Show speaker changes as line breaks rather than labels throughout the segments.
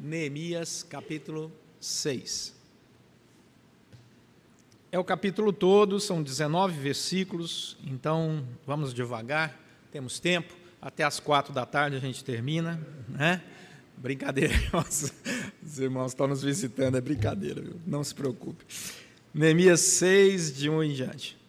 Neemias capítulo 6. É o capítulo todo, são 19 versículos, então vamos devagar, temos tempo, até as quatro da tarde a gente termina, né? Brincadeira, os irmãos estão nos visitando, é brincadeira, viu? não se preocupe. Neemias 6, de 1 em diante.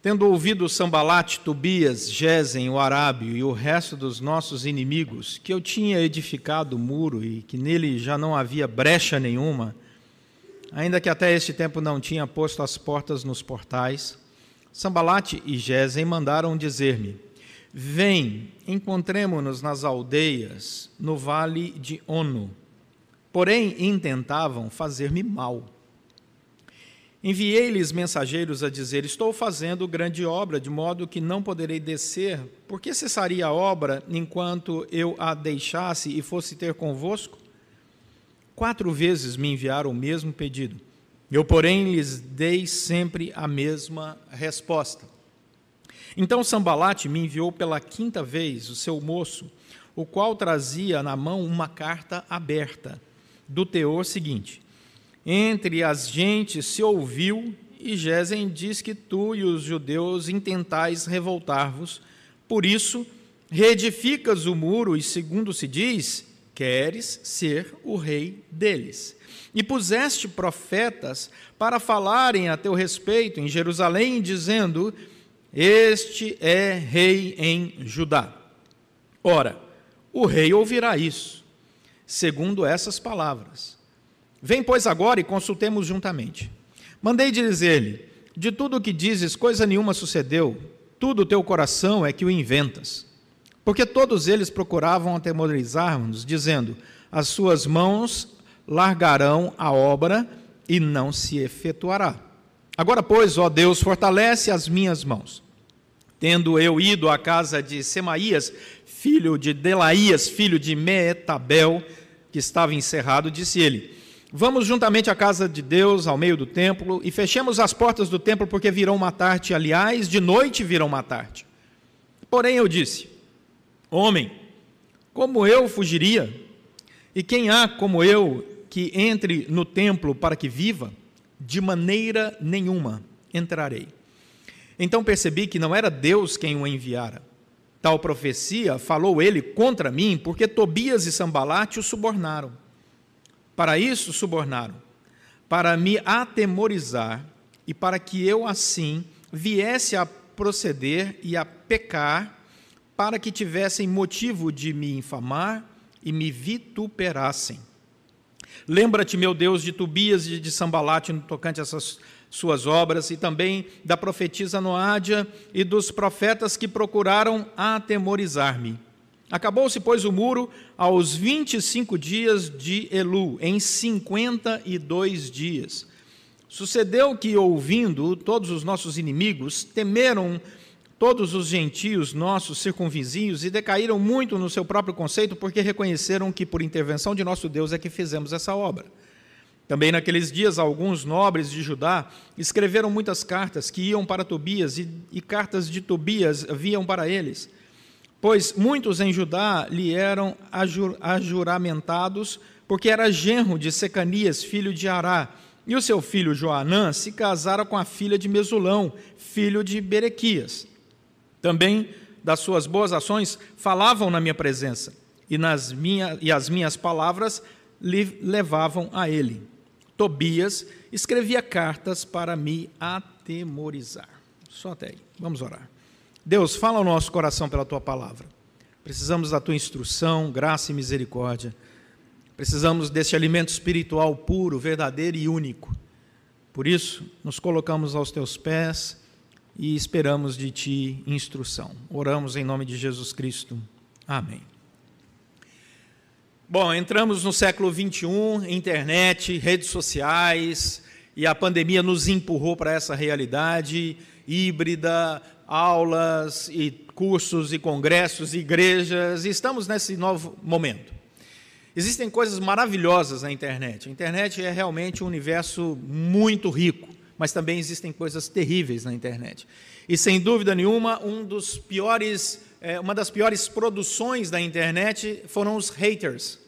Tendo ouvido Sambalate, Tobias, Gesem, o Arábio e o resto dos nossos inimigos, que eu tinha edificado o muro e que nele já não havia brecha nenhuma, ainda que até este tempo não tinha posto as portas nos portais, Sambalate e Gesem mandaram dizer-me: Vem, encontremo-nos nas aldeias, no vale de Ono. Porém, intentavam fazer-me mal Enviei-lhes mensageiros a dizer: Estou fazendo grande obra, de modo que não poderei descer. Por que cessaria a obra enquanto eu a deixasse e fosse ter convosco? Quatro vezes me enviaram o mesmo pedido. Eu, porém, lhes dei sempre a mesma resposta. Então Sambalate me enviou pela quinta vez o seu moço, o qual trazia na mão uma carta aberta, do teor seguinte: entre as gentes se ouviu, e Gesem diz que tu e os judeus intentais revoltar-vos, por isso reedificas o muro e, segundo se diz, queres ser o rei deles. E puseste profetas para falarem a teu respeito em Jerusalém, dizendo: Este é rei em Judá. Ora, o rei ouvirá isso, segundo essas palavras. Vem, pois, agora e consultemos juntamente. Mandei dizer-lhe: De tudo o que dizes, coisa nenhuma sucedeu, tudo o teu coração é que o inventas. Porque todos eles procuravam atemorizar-nos, dizendo: As suas mãos largarão a obra e não se efetuará. Agora, pois, ó Deus, fortalece as minhas mãos. Tendo eu ido à casa de Semaías, filho de Delaías, filho de Meetabel, que estava encerrado, disse ele: Vamos juntamente à casa de Deus, ao meio do templo, e fechemos as portas do templo, porque virão matar-te. Aliás, de noite virão matar-te. Porém, eu disse: Homem, como eu fugiria? E quem há como eu que entre no templo para que viva? De maneira nenhuma entrarei. Então percebi que não era Deus quem o enviara. Tal profecia falou ele contra mim, porque Tobias e Sambalate o subornaram. Para isso subornaram, para me atemorizar e para que eu assim viesse a proceder e a pecar, para que tivessem motivo de me infamar e me vituperassem. Lembra-te, meu Deus, de Tobias e de Sambalate no tocante a essas suas obras, e também da profetisa Noádia e dos profetas que procuraram atemorizar-me. Acabou-se, pois, o muro aos 25 dias de Elu, em 52 dias. Sucedeu que, ouvindo todos os nossos inimigos, temeram todos os gentios nossos circunvizinhos e decaíram muito no seu próprio conceito, porque reconheceram que, por intervenção de nosso Deus, é que fizemos essa obra. Também naqueles dias, alguns nobres de Judá escreveram muitas cartas que iam para Tobias, e, e cartas de Tobias vinham para eles pois muitos em Judá lhe eram ajuramentados, porque era genro de Secanias, filho de Ará, e o seu filho Joanã se casara com a filha de Mesulão, filho de Berequias. Também das suas boas ações falavam na minha presença, e, nas minha, e as minhas palavras lhe levavam a ele. Tobias escrevia cartas para me atemorizar. Só até aí. Vamos orar. Deus, fala ao nosso coração pela tua palavra. Precisamos da tua instrução, graça e misericórdia. Precisamos desse alimento espiritual puro, verdadeiro e único. Por isso, nos colocamos aos teus pés e esperamos de ti instrução. Oramos em nome de Jesus Cristo. Amém. Bom, entramos no século 21, internet, redes sociais, e a pandemia nos empurrou para essa realidade híbrida, aulas e cursos e congressos, e igrejas, e estamos nesse novo momento. Existem coisas maravilhosas na internet. A internet é realmente um universo muito rico, mas também existem coisas terríveis na internet. E sem dúvida nenhuma, um dos piores, é, uma das piores produções da internet foram os haters.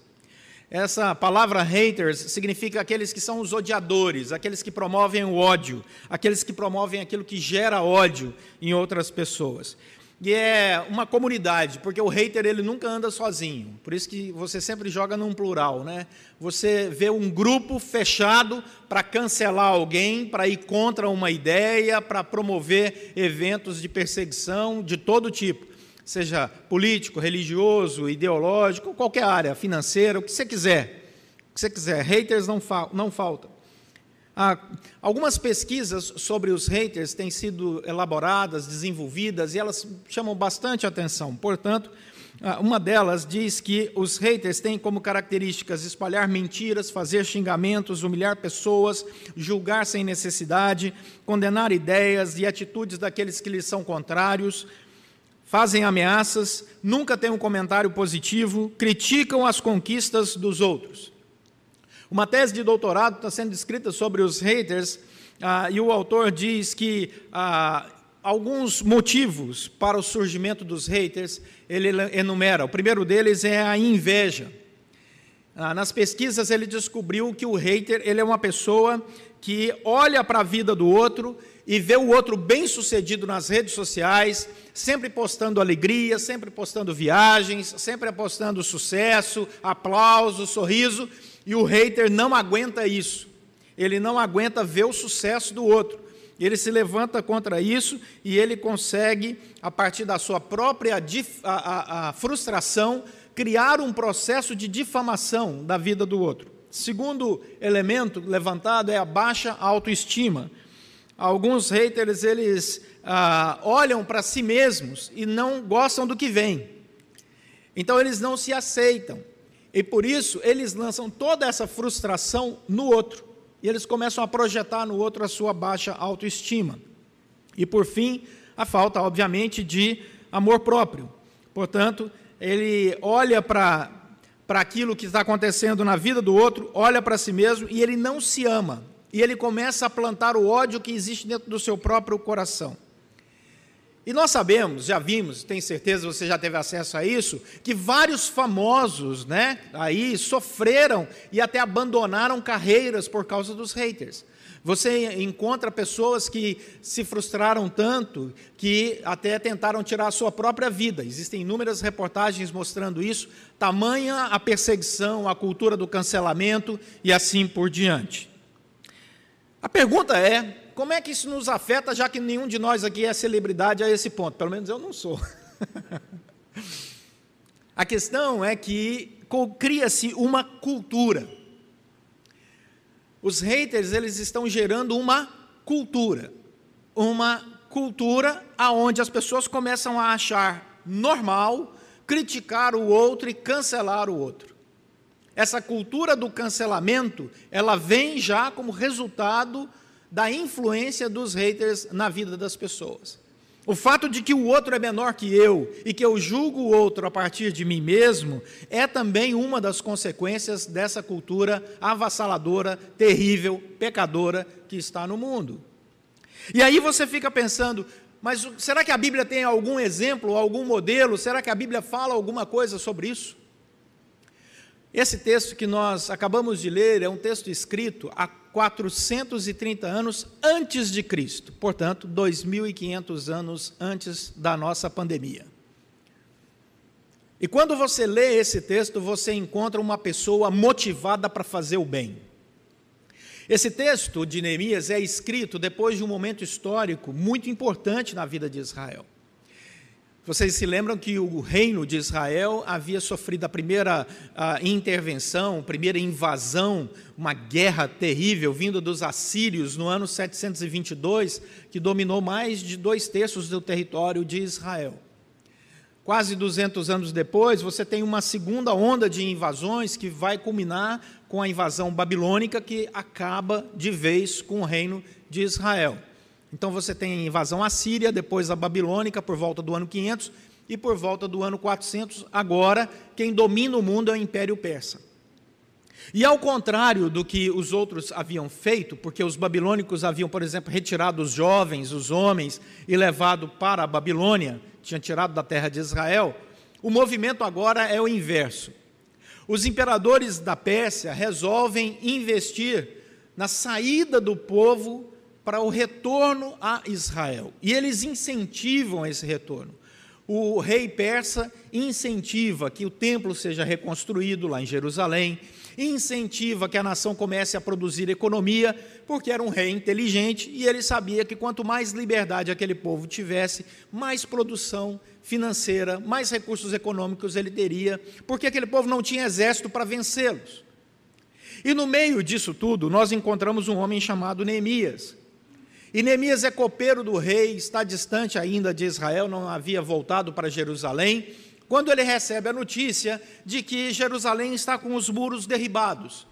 Essa palavra haters significa aqueles que são os odiadores, aqueles que promovem o ódio, aqueles que promovem aquilo que gera ódio em outras pessoas. E é uma comunidade, porque o hater ele nunca anda sozinho. Por isso que você sempre joga num plural, né? Você vê um grupo fechado para cancelar alguém, para ir contra uma ideia, para promover eventos de perseguição de todo tipo, seja político, religioso, ideológico, qualquer área, financeira, o que você quiser. O que você quiser. Haters não, não faltam. Ah, algumas pesquisas sobre os haters têm sido elaboradas, desenvolvidas, e elas chamam bastante atenção. Portanto, ah, uma delas diz que os haters têm como características espalhar mentiras, fazer xingamentos, humilhar pessoas, julgar sem necessidade, condenar ideias e atitudes daqueles que lhes são contrários, fazem ameaças, nunca têm um comentário positivo, criticam as conquistas dos outros. Uma tese de doutorado está sendo escrita sobre os haters, ah, e o autor diz que ah, alguns motivos para o surgimento dos haters ele enumera. O primeiro deles é a inveja. Ah, nas pesquisas ele descobriu que o hater ele é uma pessoa que olha para a vida do outro e vê o outro bem sucedido nas redes sociais, sempre postando alegria, sempre postando viagens, sempre postando sucesso, aplauso, sorriso, e o hater não aguenta isso. Ele não aguenta ver o sucesso do outro. Ele se levanta contra isso e ele consegue, a partir da sua própria a, a, a frustração, criar um processo de difamação da vida do outro. Segundo elemento levantado é a baixa autoestima. Alguns haters eles ah, olham para si mesmos e não gostam do que vem. Então eles não se aceitam. E por isso eles lançam toda essa frustração no outro. E eles começam a projetar no outro a sua baixa autoestima. E por fim, a falta, obviamente, de amor próprio. Portanto, ele olha para para aquilo que está acontecendo na vida do outro, olha para si mesmo e ele não se ama. E ele começa a plantar o ódio que existe dentro do seu próprio coração. E nós sabemos, já vimos, tenho certeza você já teve acesso a isso, que vários famosos, né, aí sofreram e até abandonaram carreiras por causa dos haters. Você encontra pessoas que se frustraram tanto que até tentaram tirar a sua própria vida. Existem inúmeras reportagens mostrando isso, tamanha a perseguição, a cultura do cancelamento e assim por diante. A pergunta é: como é que isso nos afeta, já que nenhum de nós aqui é celebridade a esse ponto? Pelo menos eu não sou. a questão é que cria-se uma cultura. Os haters, eles estão gerando uma cultura. Uma cultura aonde as pessoas começam a achar normal criticar o outro e cancelar o outro. Essa cultura do cancelamento, ela vem já como resultado da influência dos haters na vida das pessoas. O fato de que o outro é menor que eu e que eu julgo o outro a partir de mim mesmo é também uma das consequências dessa cultura avassaladora, terrível, pecadora que está no mundo. E aí você fica pensando, mas será que a Bíblia tem algum exemplo, algum modelo? Será que a Bíblia fala alguma coisa sobre isso? Esse texto que nós acabamos de ler é um texto escrito há 430 anos antes de Cristo, portanto, 2.500 anos antes da nossa pandemia. E quando você lê esse texto, você encontra uma pessoa motivada para fazer o bem. Esse texto de Neemias é escrito depois de um momento histórico muito importante na vida de Israel. Vocês se lembram que o reino de Israel havia sofrido a primeira a intervenção, a primeira invasão, uma guerra terrível vinda dos assírios no ano 722, que dominou mais de dois terços do território de Israel. Quase 200 anos depois, você tem uma segunda onda de invasões que vai culminar com a invasão babilônica, que acaba de vez com o reino de Israel. Então você tem a invasão assíria, depois a babilônica por volta do ano 500 e por volta do ano 400, agora quem domina o mundo é o Império Persa. E ao contrário do que os outros haviam feito, porque os babilônicos haviam, por exemplo, retirado os jovens, os homens, e levado para a Babilônia, tinha tirado da terra de Israel, o movimento agora é o inverso. Os imperadores da Pérsia resolvem investir na saída do povo para o retorno a Israel. E eles incentivam esse retorno. O rei persa incentiva que o templo seja reconstruído lá em Jerusalém, incentiva que a nação comece a produzir economia, porque era um rei inteligente e ele sabia que quanto mais liberdade aquele povo tivesse, mais produção financeira, mais recursos econômicos ele teria, porque aquele povo não tinha exército para vencê-los. E no meio disso tudo, nós encontramos um homem chamado Neemias. E Neemias é copeiro do rei, está distante ainda de Israel, não havia voltado para Jerusalém, quando ele recebe a notícia de que Jerusalém está com os muros derribados.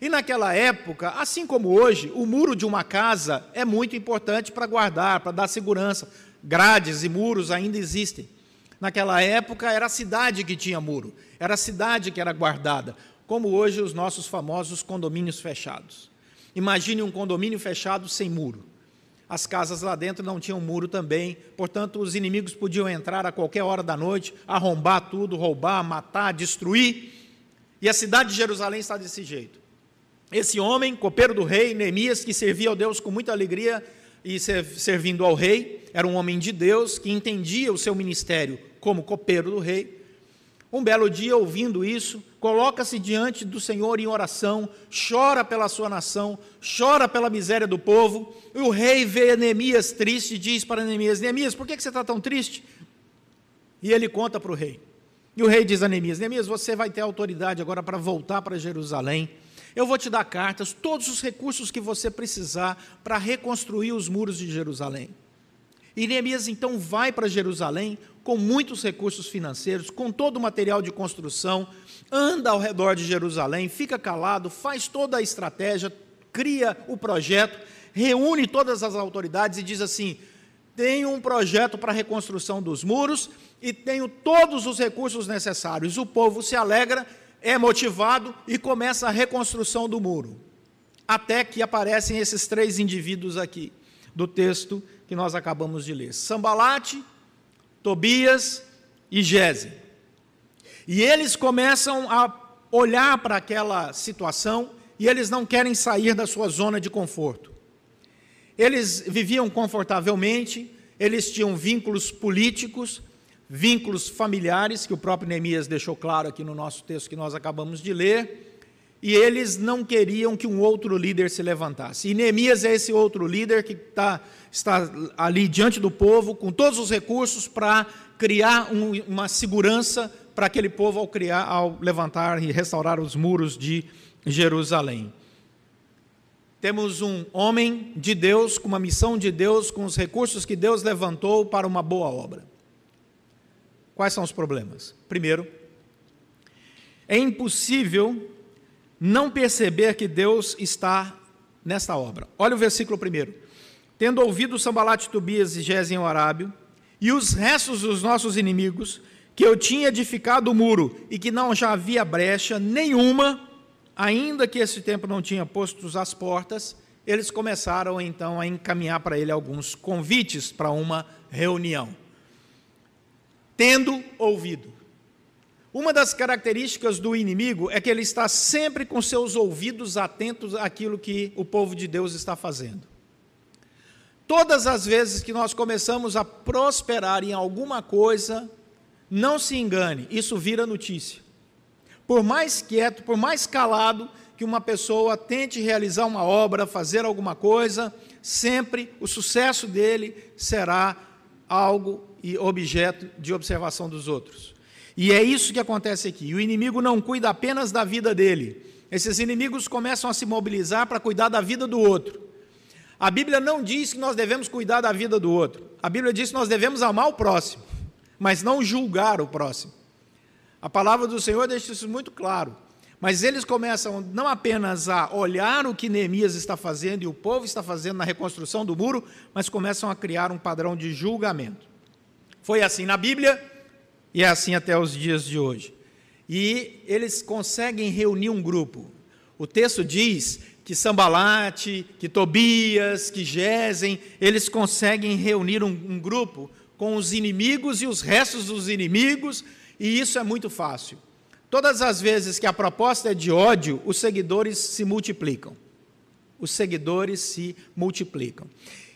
E naquela época, assim como hoje, o muro de uma casa é muito importante para guardar, para dar segurança. Grades e muros ainda existem. Naquela época era a cidade que tinha muro, era a cidade que era guardada, como hoje os nossos famosos condomínios fechados. Imagine um condomínio fechado sem muro as casas lá dentro não tinham muro também, portanto, os inimigos podiam entrar a qualquer hora da noite, arrombar tudo, roubar, matar, destruir. E a cidade de Jerusalém está desse jeito. Esse homem, copeiro do rei, Neemias, que servia ao Deus com muita alegria e servindo ao rei, era um homem de Deus que entendia o seu ministério como copeiro do rei. Um belo dia, ouvindo isso, coloca-se diante do Senhor em oração, chora pela sua nação, chora pela miséria do povo. E o rei vê Neemias triste e diz para Neemias: Neemias, por que você está tão triste? E ele conta para o rei. E o rei diz a Neemias: Neemias, você vai ter autoridade agora para voltar para Jerusalém. Eu vou te dar cartas, todos os recursos que você precisar para reconstruir os muros de Jerusalém. E Neemias então vai para Jerusalém com muitos recursos financeiros, com todo o material de construção, anda ao redor de Jerusalém, fica calado, faz toda a estratégia, cria o projeto, reúne todas as autoridades e diz assim: tenho um projeto para a reconstrução dos muros e tenho todos os recursos necessários. O povo se alegra, é motivado e começa a reconstrução do muro. Até que aparecem esses três indivíduos aqui do texto que nós acabamos de ler: Sambalate, Tobias e Gese. E eles começam a olhar para aquela situação e eles não querem sair da sua zona de conforto. Eles viviam confortavelmente, eles tinham vínculos políticos, vínculos familiares, que o próprio Neemias deixou claro aqui no nosso texto que nós acabamos de ler e eles não queriam que um outro líder se levantasse. E Neemias é esse outro líder que tá, está ali diante do povo, com todos os recursos para criar um, uma segurança para aquele povo ao criar, ao levantar e restaurar os muros de Jerusalém. Temos um homem de Deus, com uma missão de Deus, com os recursos que Deus levantou para uma boa obra. Quais são os problemas? Primeiro, é impossível não perceber que Deus está nesta obra. Olha o versículo primeiro. Tendo ouvido Sambalate, Tobias e Gesem o Arábio, e os restos dos nossos inimigos, que eu tinha edificado o muro e que não já havia brecha nenhuma, ainda que esse tempo não tinha posto as portas, eles começaram então a encaminhar para ele alguns convites para uma reunião. Tendo ouvido. Uma das características do inimigo é que ele está sempre com seus ouvidos atentos àquilo que o povo de Deus está fazendo. Todas as vezes que nós começamos a prosperar em alguma coisa, não se engane, isso vira notícia. Por mais quieto, por mais calado que uma pessoa tente realizar uma obra, fazer alguma coisa, sempre o sucesso dele será algo e objeto de observação dos outros. E é isso que acontece aqui. O inimigo não cuida apenas da vida dele. Esses inimigos começam a se mobilizar para cuidar da vida do outro. A Bíblia não diz que nós devemos cuidar da vida do outro. A Bíblia diz que nós devemos amar o próximo, mas não julgar o próximo. A palavra do Senhor deixa isso muito claro. Mas eles começam não apenas a olhar o que Neemias está fazendo e o povo está fazendo na reconstrução do muro, mas começam a criar um padrão de julgamento. Foi assim na Bíblia, e é assim até os dias de hoje. e eles conseguem reunir um grupo. O texto diz que Sambalate, que Tobias, que Gesem, eles conseguem reunir um, um grupo com os inimigos e os restos dos inimigos, e isso é muito fácil. Todas as vezes que a proposta é de ódio, os seguidores se multiplicam. Os seguidores se multiplicam.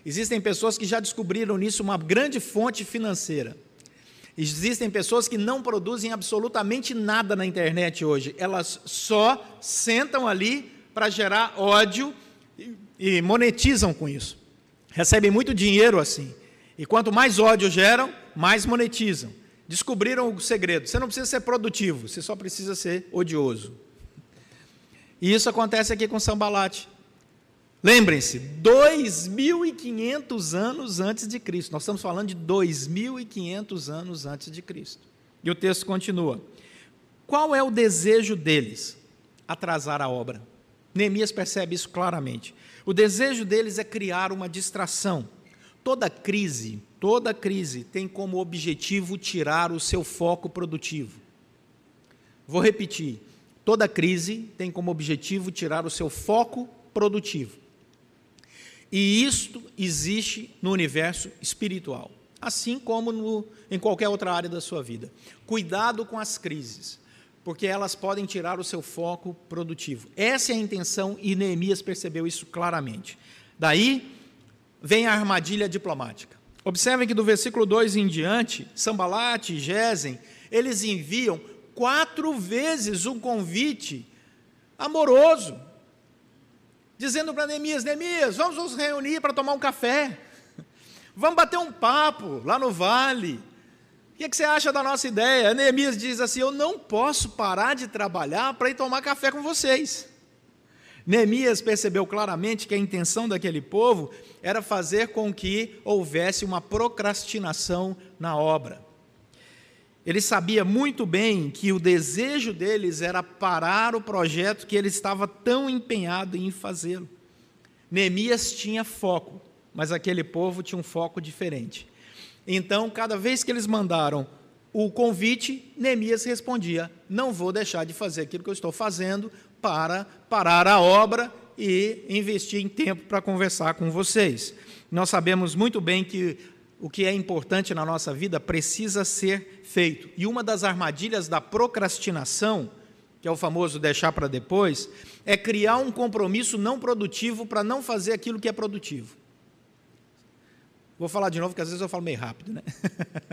Existem pessoas que já descobriram nisso uma grande fonte financeira. Existem pessoas que não produzem absolutamente nada na internet hoje, elas só sentam ali para gerar ódio e monetizam com isso. Recebem muito dinheiro assim. E quanto mais ódio geram, mais monetizam. Descobriram o segredo. Você não precisa ser produtivo, você só precisa ser odioso. E isso acontece aqui com Sambalate. Lembrem-se, 2.500 anos antes de Cristo. Nós estamos falando de 2.500 anos antes de Cristo. E o texto continua. Qual é o desejo deles? Atrasar a obra. Neemias percebe isso claramente. O desejo deles é criar uma distração. Toda crise, toda crise tem como objetivo tirar o seu foco produtivo. Vou repetir. Toda crise tem como objetivo tirar o seu foco produtivo. E isto existe no universo espiritual, assim como no, em qualquer outra área da sua vida. Cuidado com as crises, porque elas podem tirar o seu foco produtivo. Essa é a intenção e Neemias percebeu isso claramente. Daí vem a armadilha diplomática. Observem que do versículo 2 em diante, Sambalate e Gesem, eles enviam quatro vezes um convite amoroso dizendo para Neemias: Neemias, vamos nos reunir para tomar um café, vamos bater um papo lá no vale. O que, é que você acha da nossa ideia? Neemias diz assim: Eu não posso parar de trabalhar para ir tomar café com vocês. Neemias percebeu claramente que a intenção daquele povo era fazer com que houvesse uma procrastinação na obra. Ele sabia muito bem que o desejo deles era parar o projeto que ele estava tão empenhado em fazê-lo. Neemias tinha foco, mas aquele povo tinha um foco diferente. Então, cada vez que eles mandaram o convite, Neemias respondia: Não vou deixar de fazer aquilo que eu estou fazendo para parar a obra e investir em tempo para conversar com vocês. Nós sabemos muito bem que o que é importante na nossa vida precisa ser feito. E uma das armadilhas da procrastinação, que é o famoso deixar para depois, é criar um compromisso não produtivo para não fazer aquilo que é produtivo. Vou falar de novo, porque às vezes eu falo meio rápido, né?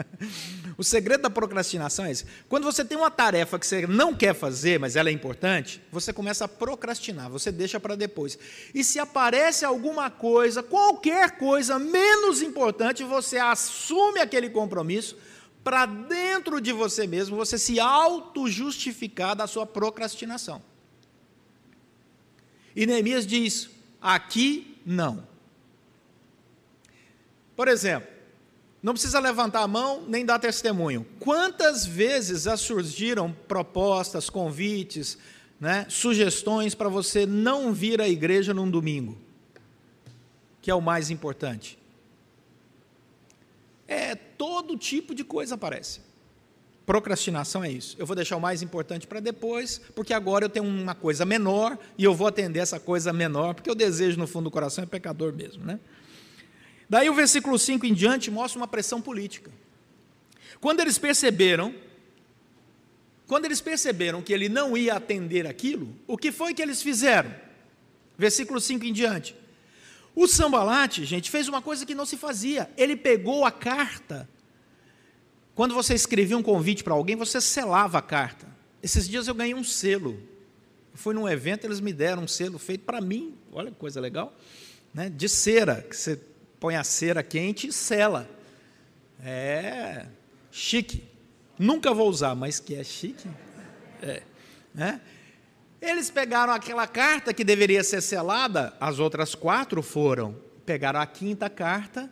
o segredo da procrastinação é esse. Quando você tem uma tarefa que você não quer fazer, mas ela é importante, você começa a procrastinar, você deixa para depois. E se aparece alguma coisa, qualquer coisa menos importante, você assume aquele compromisso para dentro de você mesmo, você se auto-justificar da sua procrastinação. E Neemias diz: aqui não. Por exemplo, não precisa levantar a mão nem dar testemunho. Quantas vezes já surgiram propostas, convites, né, sugestões para você não vir à igreja num domingo? Que é o mais importante. É todo tipo de coisa aparece. Procrastinação é isso. Eu vou deixar o mais importante para depois, porque agora eu tenho uma coisa menor e eu vou atender essa coisa menor, porque o desejo no fundo do coração é pecador mesmo, né? Daí o versículo 5 em diante mostra uma pressão política. Quando eles perceberam, quando eles perceberam que ele não ia atender aquilo, o que foi que eles fizeram? Versículo 5 em diante. O Sambalate, gente, fez uma coisa que não se fazia. Ele pegou a carta. Quando você escrevia um convite para alguém, você selava a carta. Esses dias eu ganhei um selo. Eu fui num evento, eles me deram um selo feito para mim. Olha que coisa legal. Né? De cera, que você põe a cera quente e sela. É chique. Nunca vou usar, mas que é chique. É. Né? Eles pegaram aquela carta que deveria ser selada, as outras quatro foram. Pegaram a quinta carta,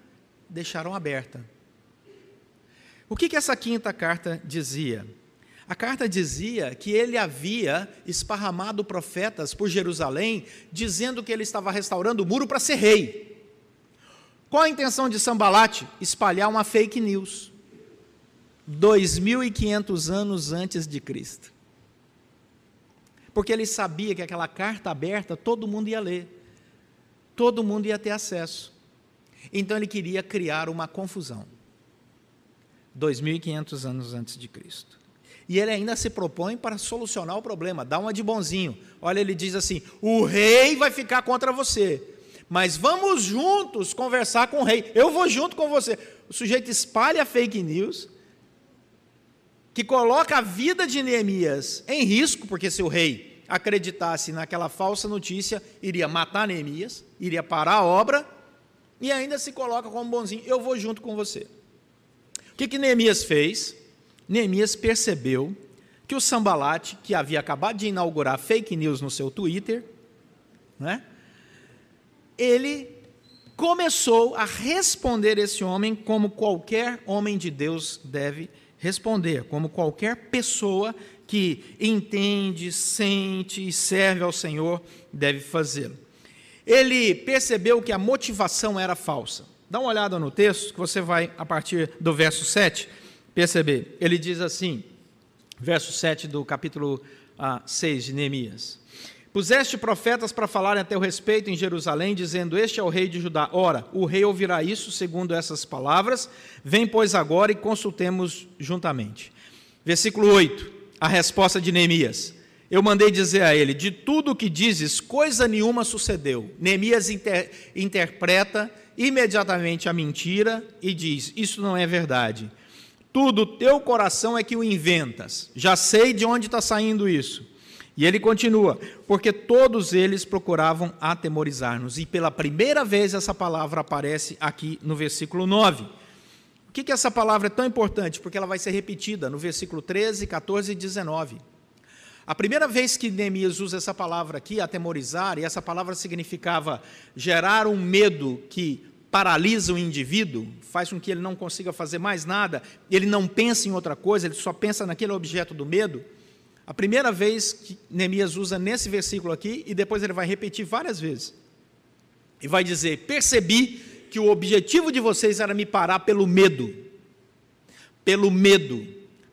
deixaram aberta. O que, que essa quinta carta dizia? A carta dizia que ele havia esparramado profetas por Jerusalém, dizendo que ele estava restaurando o muro para ser rei. Qual a intenção de Sambalate? Espalhar uma fake news. 2.500 anos antes de Cristo. porque ele sabia que aquela carta aberta todo mundo ia ler, todo mundo ia ter acesso. Então ele queria criar uma confusão. 2.500 anos antes de Cristo. E ele ainda se propõe para solucionar o problema, dá uma de bonzinho. Olha, ele diz assim: o rei vai ficar contra você, mas vamos juntos conversar com o rei. Eu vou junto com você. O sujeito espalha fake news, que coloca a vida de Neemias em risco, porque se o rei acreditasse naquela falsa notícia, iria matar Neemias, iria parar a obra, e ainda se coloca como bonzinho: eu vou junto com você. O que, que Neemias fez? Neemias percebeu que o Sambalate, que havia acabado de inaugurar fake news no seu Twitter, né, ele começou a responder esse homem como qualquer homem de Deus deve responder, como qualquer pessoa que entende, sente e serve ao Senhor deve fazê-lo. Ele percebeu que a motivação era falsa. Dá uma olhada no texto, que você vai, a partir do verso 7, perceber. Ele diz assim, verso 7 do capítulo ah, 6 de Neemias: Puseste profetas para falarem a teu respeito em Jerusalém, dizendo: Este é o rei de Judá. Ora, o rei ouvirá isso segundo essas palavras. Vem, pois, agora e consultemos juntamente. Versículo 8, a resposta de Neemias. Eu mandei dizer a ele: De tudo o que dizes, coisa nenhuma sucedeu. Neemias inter, interpreta imediatamente a mentira e diz: Isso não é verdade. Tudo teu coração é que o inventas. Já sei de onde está saindo isso. E ele continua: porque todos eles procuravam atemorizar-nos. E pela primeira vez essa palavra aparece aqui no versículo 9. O que, que essa palavra é tão importante? Porque ela vai ser repetida no versículo 13, 14 e 19. A primeira vez que Neemias usa essa palavra aqui, atemorizar, e essa palavra significava gerar um medo que paralisa o indivíduo, faz com que ele não consiga fazer mais nada, ele não pensa em outra coisa, ele só pensa naquele objeto do medo. A primeira vez que Neemias usa nesse versículo aqui, e depois ele vai repetir várias vezes. E vai dizer: Percebi que o objetivo de vocês era me parar pelo medo. Pelo medo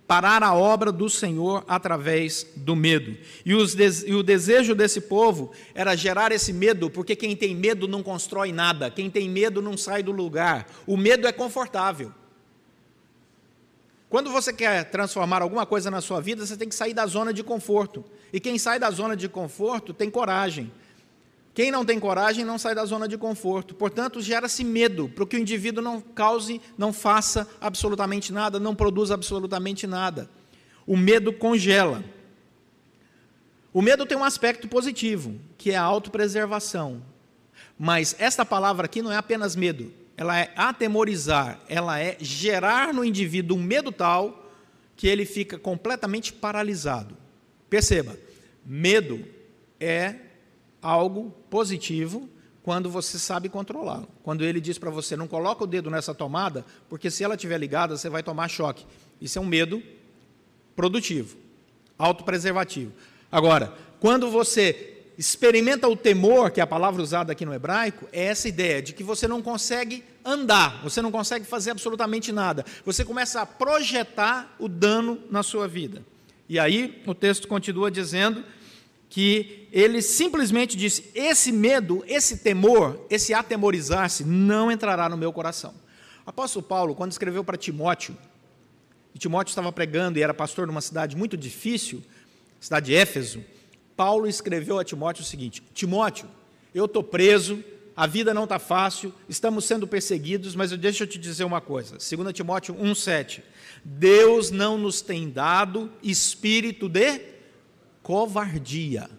parar a obra do Senhor através do medo. E, e, o desejo desse povo era gerar esse medo, porque quem tem medo não constrói nada, quem tem medo não sai do lugar. O medo é confortável. Quando você quer transformar alguma coisa na sua vida, você tem que sair da zona de conforto. E quem sai da zona de conforto tem coragem. Quem não tem coragem não sai da zona de conforto. Portanto, gera-se medo para que o indivíduo não cause, não faça absolutamente nada, não produza absolutamente nada. O medo congela. O medo tem um aspecto positivo, que é a autopreservação. Mas esta palavra aqui não é apenas medo, ela é atemorizar, ela é gerar no indivíduo um medo tal que ele fica completamente paralisado. Perceba, medo é algo positivo quando você sabe controlá-lo. Quando ele diz para você, não coloca o dedo nessa tomada, porque se ela estiver ligada, você vai tomar choque. Isso é um medo produtivo, autopreservativo. Agora, quando você experimenta o temor, que é a palavra usada aqui no hebraico, é essa ideia de que você não consegue andar, você não consegue fazer absolutamente nada. Você começa a projetar o dano na sua vida. E aí o texto continua dizendo que ele simplesmente disse: esse medo, esse temor, esse atemorizar-se não entrará no meu coração. Apóstolo Paulo, quando escreveu para Timóteo, e Timóteo estava pregando e era pastor numa cidade muito difícil, cidade de Éfeso, Paulo escreveu a Timóteo o seguinte: Timóteo, eu estou preso, a vida não está fácil, estamos sendo perseguidos, mas deixa eu te dizer uma coisa. 2 Timóteo 1,7. Deus não nos tem dado espírito de covardia,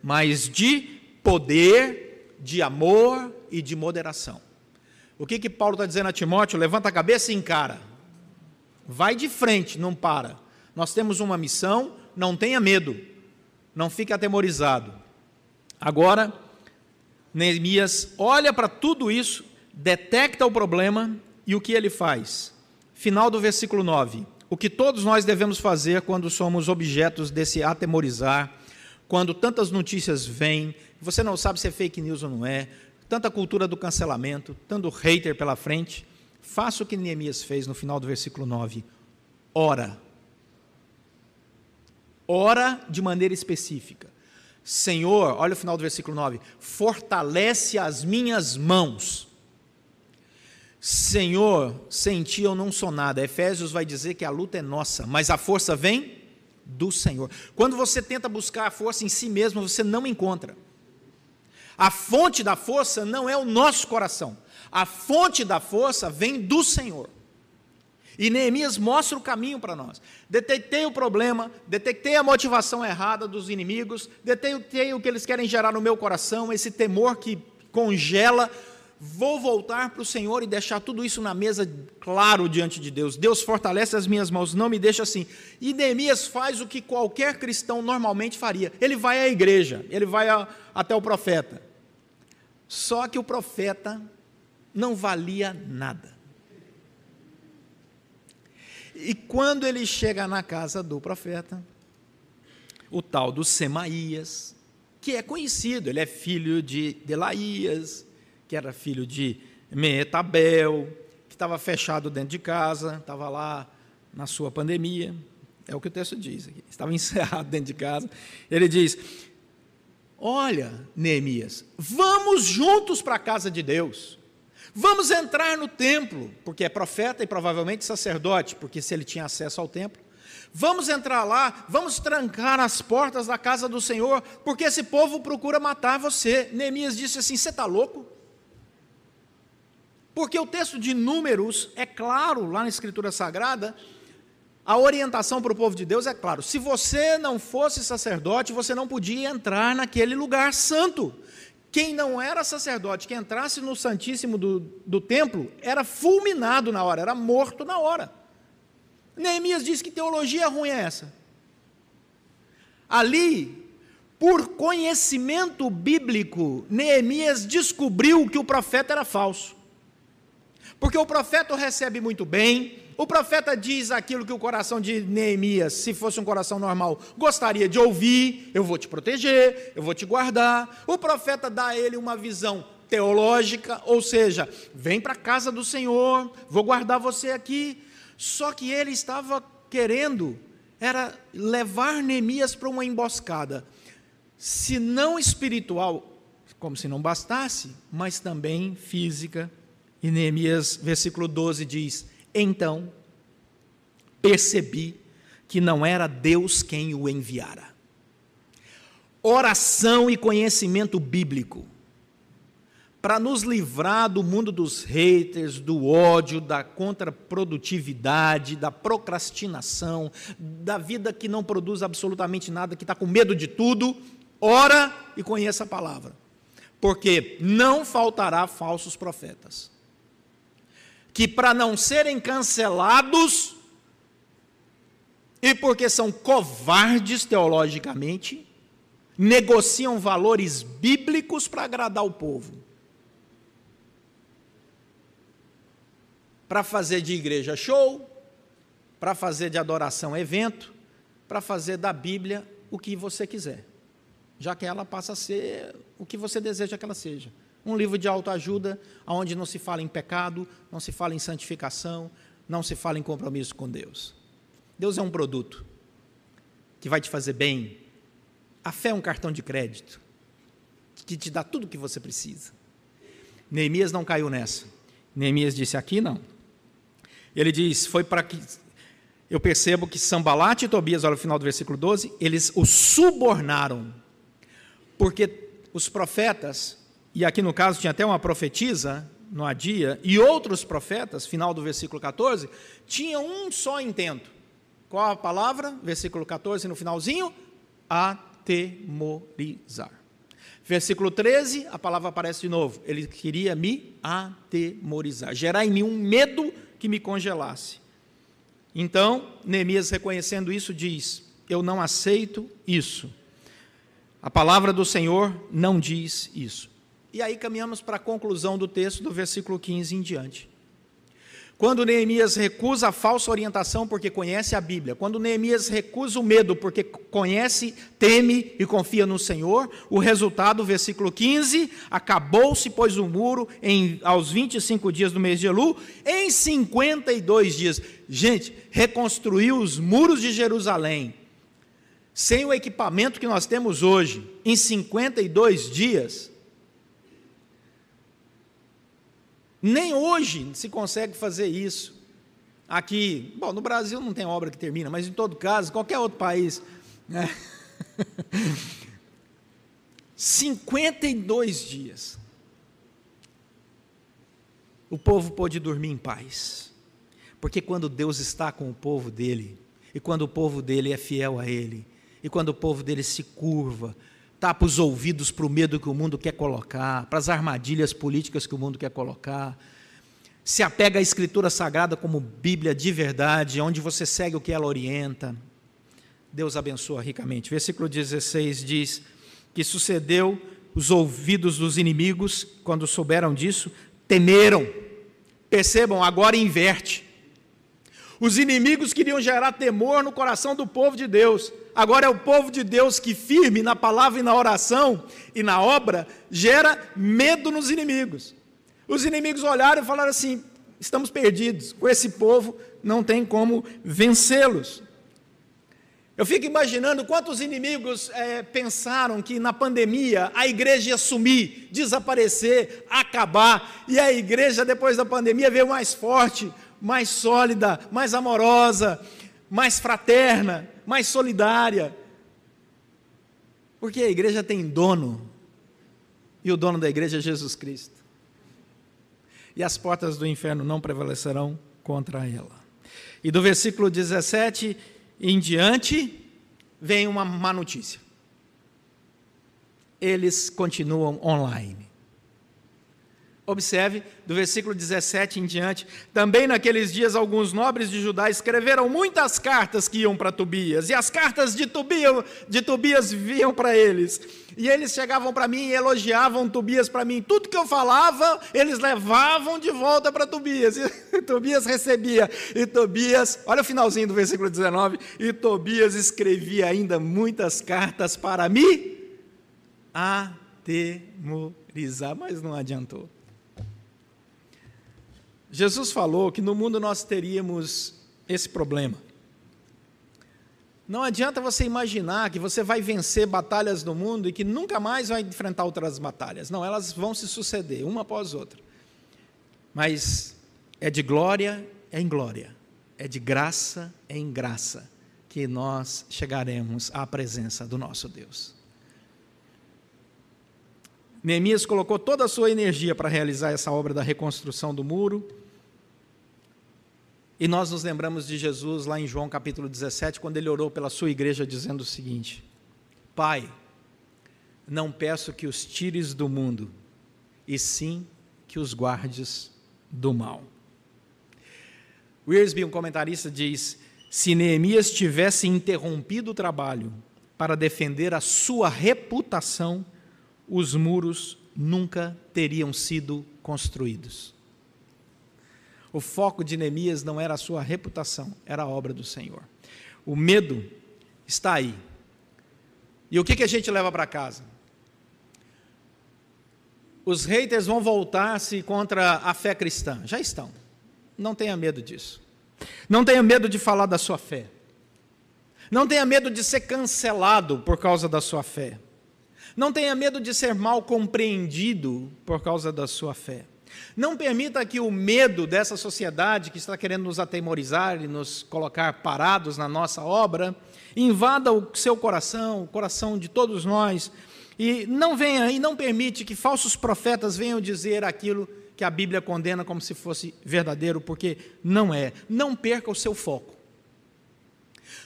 mas de poder, de amor e de moderação. O que que Paulo está dizendo a Timóteo? Levanta a cabeça e encara. Vai de frente, não para. Nós temos uma missão, não tenha medo, não fique atemorizado. Agora, Neemias olha para tudo isso, detecta o problema e o que ele faz? Final do versículo 9 o que todos nós devemos fazer quando somos objetos desse atemorizar, quando tantas notícias vêm, você não sabe se é fake news ou não é, tanta cultura do cancelamento, tanto hater pela frente. Faça o que Neemias fez no final do versículo 9. Ora. Ora de maneira específica. Senhor, olha o final do versículo 9: fortalece as minhas mãos. Senhor, sem ti eu não sou nada. Efésios vai dizer que a luta é nossa, mas a força vem do Senhor. Quando você tenta buscar a força em si mesmo, você não encontra. A fonte da força não é o nosso coração. A fonte da força vem do Senhor. E Neemias mostra o caminho para nós. Detectei o problema, detectei a motivação errada dos inimigos, detectei o que eles querem gerar no meu coração, esse temor que congela. Vou voltar para o Senhor e deixar tudo isso na mesa claro diante de Deus. Deus fortalece as minhas mãos, não me deixa assim. E Neemias faz o que qualquer cristão normalmente faria. Ele vai à igreja, ele vai a, até o profeta. Só que o profeta não valia nada. E quando ele chega na casa do profeta, o tal do Semaías, que é conhecido, ele é filho de Delaías, que era filho de Metabel, que estava fechado dentro de casa, estava lá na sua pandemia, é o que o texto diz aqui, estava encerrado dentro de casa. Ele diz: Olha, Neemias, vamos juntos para a casa de Deus. Vamos entrar no templo, porque é profeta e provavelmente sacerdote, porque se ele tinha acesso ao templo. Vamos entrar lá, vamos trancar as portas da casa do Senhor, porque esse povo procura matar você. Neemias disse assim: Você está louco? Porque o texto de Números é claro lá na Escritura Sagrada a orientação para o povo de Deus é claro: se você não fosse sacerdote, você não podia entrar naquele lugar santo. Quem não era sacerdote, que entrasse no Santíssimo do, do templo, era fulminado na hora, era morto na hora. Neemias diz que teologia ruim é essa. Ali, por conhecimento bíblico, Neemias descobriu que o profeta era falso. Porque o profeta recebe muito bem, o profeta diz aquilo que o coração de Neemias, se fosse um coração normal, gostaria de ouvir: eu vou te proteger, eu vou te guardar. O profeta dá a ele uma visão teológica, ou seja, vem para a casa do Senhor, vou guardar você aqui. Só que ele estava querendo era levar Neemias para uma emboscada, se não espiritual, como se não bastasse, mas também física. E Neemias, versículo 12 diz: então, percebi que não era Deus quem o enviara. Oração e conhecimento bíblico para nos livrar do mundo dos haters, do ódio, da contraprodutividade, da procrastinação, da vida que não produz absolutamente nada, que está com medo de tudo, ora e conheça a palavra. Porque não faltará falsos profetas que, para não serem cancelados, e porque são covardes teologicamente, negociam valores bíblicos para agradar o povo. Para fazer de igreja show, para fazer de adoração evento, para fazer da Bíblia o que você quiser, já que ela passa a ser o que você deseja que ela seja. Um livro de autoajuda, onde não se fala em pecado, não se fala em santificação, não se fala em compromisso com Deus. Deus é um produto que vai te fazer bem. A fé é um cartão de crédito que te dá tudo o que você precisa. Neemias não caiu nessa. Neemias disse: aqui não. Ele diz: foi para que. Eu percebo que Sambalate e Tobias, olha o final do versículo 12, eles o subornaram. Porque os profetas e aqui no caso tinha até uma profetisa, Noadia, e outros profetas, final do versículo 14, tinham um só intento. Qual a palavra? Versículo 14, no finalzinho, atemorizar. Versículo 13, a palavra aparece de novo. Ele queria me atemorizar, gerar em mim um medo que me congelasse. Então, Neemias, reconhecendo isso, diz: Eu não aceito isso. A palavra do Senhor não diz isso. E aí caminhamos para a conclusão do texto, do versículo 15 em diante. Quando Neemias recusa a falsa orientação porque conhece a Bíblia, quando Neemias recusa o medo porque conhece, teme e confia no Senhor, o resultado, versículo 15, acabou-se, pois, o muro em, aos 25 dias do mês de Elu, em 52 dias. Gente, reconstruiu os muros de Jerusalém sem o equipamento que nós temos hoje, em 52 dias, nem hoje se consegue fazer isso. Aqui, bom, no Brasil não tem obra que termina, mas em todo caso, qualquer outro país. Né? 52 dias. O povo pôde dormir em paz. Porque quando Deus está com o povo dele, e quando o povo dele é fiel a ele, e quando o povo dele se curva, tapa os ouvidos para o medo que o mundo quer colocar, para as armadilhas políticas que o mundo quer colocar, se apega à Escritura Sagrada como Bíblia de verdade, onde você segue o que ela orienta, Deus abençoa ricamente. Versículo 16 diz que sucedeu os ouvidos dos inimigos, quando souberam disso, temeram. Percebam, agora inverte. Os inimigos queriam gerar temor no coração do povo de Deus. Agora é o povo de Deus que, firme na palavra e na oração e na obra, gera medo nos inimigos. Os inimigos olharam e falaram assim: estamos perdidos, com esse povo não tem como vencê-los. Eu fico imaginando quantos inimigos é, pensaram que na pandemia a igreja ia sumir, desaparecer, acabar, e a igreja depois da pandemia veio mais forte, mais sólida, mais amorosa, mais fraterna, mais solidária. Porque a igreja tem dono, e o dono da igreja é Jesus Cristo. E as portas do inferno não prevalecerão contra ela. E do versículo 17 em diante, vem uma má notícia. Eles continuam online. Observe, do versículo 17 em diante, também naqueles dias alguns nobres de Judá escreveram muitas cartas que iam para Tobias, e as cartas de Tobias, de vinham para eles. E eles chegavam para mim e elogiavam Tobias para mim. Tudo que eu falava, eles levavam de volta para Tobias. E Tobias recebia. E Tobias, olha o finalzinho do versículo 19, e Tobias escrevia ainda muitas cartas para me atemorizar, mas não adiantou. Jesus falou que no mundo nós teríamos esse problema. Não adianta você imaginar que você vai vencer batalhas no mundo e que nunca mais vai enfrentar outras batalhas. Não, elas vão se suceder, uma após outra. Mas é de glória em glória, é de graça em graça que nós chegaremos à presença do nosso Deus. Neemias colocou toda a sua energia para realizar essa obra da reconstrução do muro e nós nos lembramos de Jesus lá em João capítulo 17, quando ele orou pela sua igreja, dizendo o seguinte: Pai, não peço que os tires do mundo, e sim que os guardes do mal. Wiersbe, um comentarista, diz: se Neemias tivesse interrompido o trabalho para defender a sua reputação, os muros nunca teriam sido construídos. O foco de Neemias não era a sua reputação, era a obra do Senhor. O medo está aí. E o que, que a gente leva para casa? Os haters vão voltar-se contra a fé cristã. Já estão. Não tenha medo disso. Não tenha medo de falar da sua fé. Não tenha medo de ser cancelado por causa da sua fé. Não tenha medo de ser mal compreendido por causa da sua fé. Não permita que o medo dessa sociedade que está querendo nos atemorizar e nos colocar parados na nossa obra invada o seu coração, o coração de todos nós, e não venha e não permite que falsos profetas venham dizer aquilo que a Bíblia condena como se fosse verdadeiro, porque não é. Não perca o seu foco.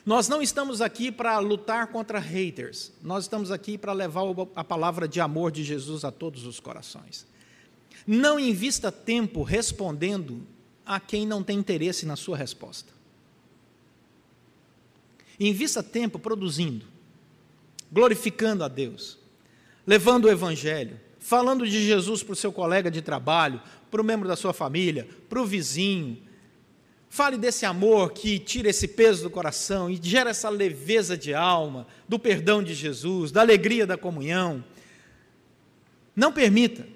Nós não estamos aqui para lutar contra haters, nós estamos aqui para levar a palavra de amor de Jesus a todos os corações. Não invista tempo respondendo a quem não tem interesse na sua resposta. Invista tempo produzindo, glorificando a Deus, levando o Evangelho, falando de Jesus para o seu colega de trabalho, para o membro da sua família, para o vizinho. Fale desse amor que tira esse peso do coração e gera essa leveza de alma, do perdão de Jesus, da alegria da comunhão. Não permita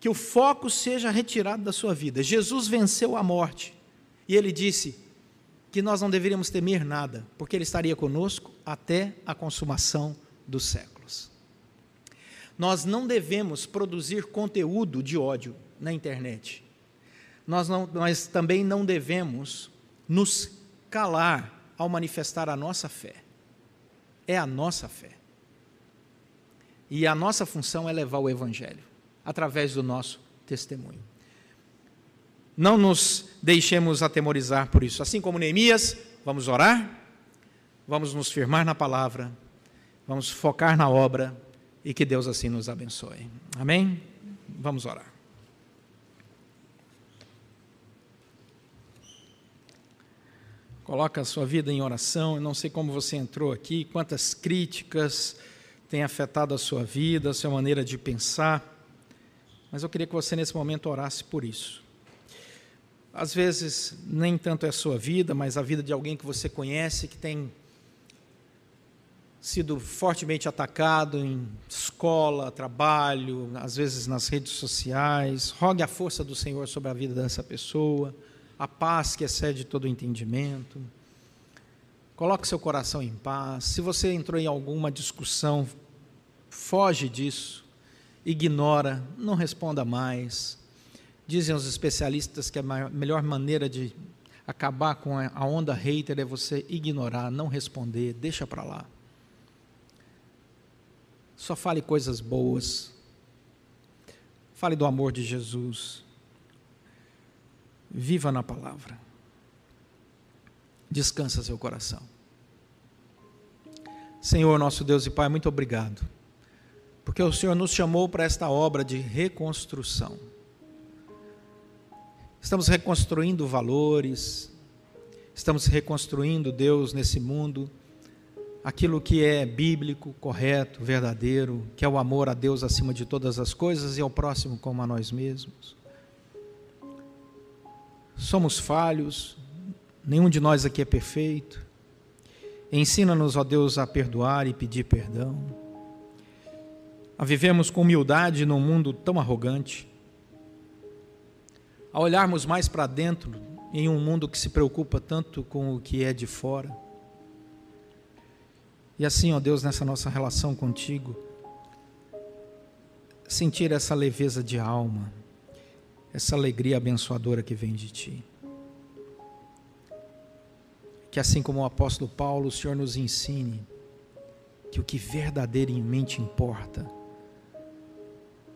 que o foco seja retirado da sua vida. Jesus venceu a morte e ele disse que nós não deveríamos temer nada, porque Ele estaria conosco até a consumação dos séculos. Nós não devemos produzir conteúdo de ódio na internet. Nós, não, nós também não devemos nos calar ao manifestar a nossa fé. É a nossa fé. E a nossa função é levar o Evangelho através do nosso testemunho. Não nos deixemos atemorizar por isso. Assim como Neemias, vamos orar, vamos nos firmar na palavra, vamos focar na obra e que Deus assim nos abençoe. Amém? Vamos orar. Coloca a sua vida em oração. Eu não sei como você entrou aqui, quantas críticas têm afetado a sua vida, a sua maneira de pensar. Mas eu queria que você nesse momento orasse por isso às vezes nem tanto é a sua vida, mas a vida de alguém que você conhece, que tem sido fortemente atacado em escola, trabalho, às vezes nas redes sociais. Rogue a força do Senhor sobre a vida dessa pessoa, a paz que excede todo entendimento. Coloque seu coração em paz. Se você entrou em alguma discussão, foge disso, ignora, não responda mais Dizem os especialistas que a melhor maneira de acabar com a onda hater é você ignorar, não responder, deixa para lá. Só fale coisas boas. Fale do amor de Jesus. Viva na palavra. Descansa seu coração. Senhor, nosso Deus e Pai, muito obrigado. Porque o Senhor nos chamou para esta obra de reconstrução. Estamos reconstruindo valores, estamos reconstruindo Deus nesse mundo, aquilo que é bíblico, correto, verdadeiro, que é o amor a Deus acima de todas as coisas e ao próximo como a nós mesmos. Somos falhos, nenhum de nós aqui é perfeito. Ensina-nos, ó Deus, a perdoar e pedir perdão, a vivemos com humildade num mundo tão arrogante a olharmos mais para dentro, em um mundo que se preocupa tanto com o que é de fora. E assim, ó Deus, nessa nossa relação contigo, sentir essa leveza de alma, essa alegria abençoadora que vem de ti. Que assim como o apóstolo Paulo, o Senhor nos ensine que o que verdadeiramente importa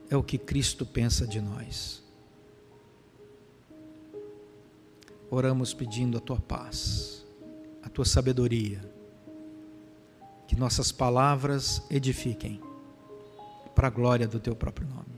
é o que Cristo pensa de nós. oramos pedindo a tua paz, a tua sabedoria, que nossas palavras edifiquem para a glória do teu próprio nome.